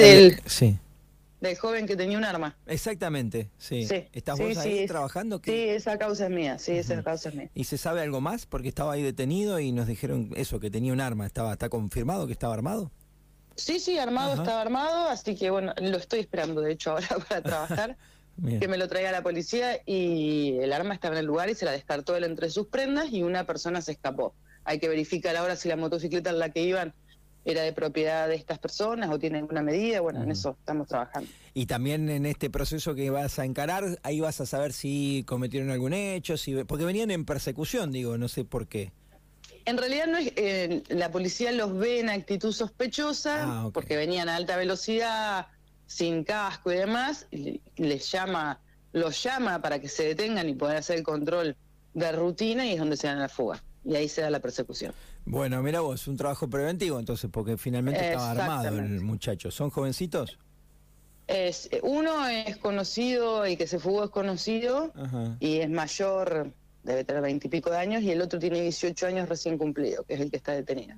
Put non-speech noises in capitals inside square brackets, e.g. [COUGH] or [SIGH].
del, Sí, del joven que tenía un arma. exactamente, sí. Sí, ¿Estás sí, vos ahí trabajando? Sí, ¿Qué- esa causa es mía, sí, esa causa es mía. ¿Y se sabe algo más? Porque estaba ahí detenido y nos dijeron eso, que tenía un arma. ¿Estaba, ¿Está confirmado que estaba armado? Sí, sí, armado, Ajá. estaba armado, así que bueno, lo estoy esperando de hecho ahora [LAUGHS] para trabajar, [LAUGHS] que me lo traiga la policía y el arma estaba en el lugar y se la descartó él entre sus prendas y una persona se escapó. Hay que verificar ahora si la motocicleta en la que iban era de propiedad de estas personas o tiene alguna medida, bueno, en eso estamos trabajando. Y también en este proceso que vas a encarar, ahí vas a saber si cometieron algún hecho, si porque venían en persecución, digo, no sé por qué. En realidad no es, eh, la policía los ve en actitud sospechosa Ah, porque venían a alta velocidad, sin casco y demás, y le- les llama, los llama para que se detengan y poder hacer el control de rutina y es donde se dan la fuga. Y ahí se da la persecución. Bueno, mira vos, un trabajo preventivo entonces, porque finalmente estaba armado el muchacho. ¿Son jovencitos? Es, uno es conocido y que se fugó es conocido Ajá. y es mayor, debe tener veintipico de años, y el otro tiene 18 años recién cumplido, que es el que está detenido.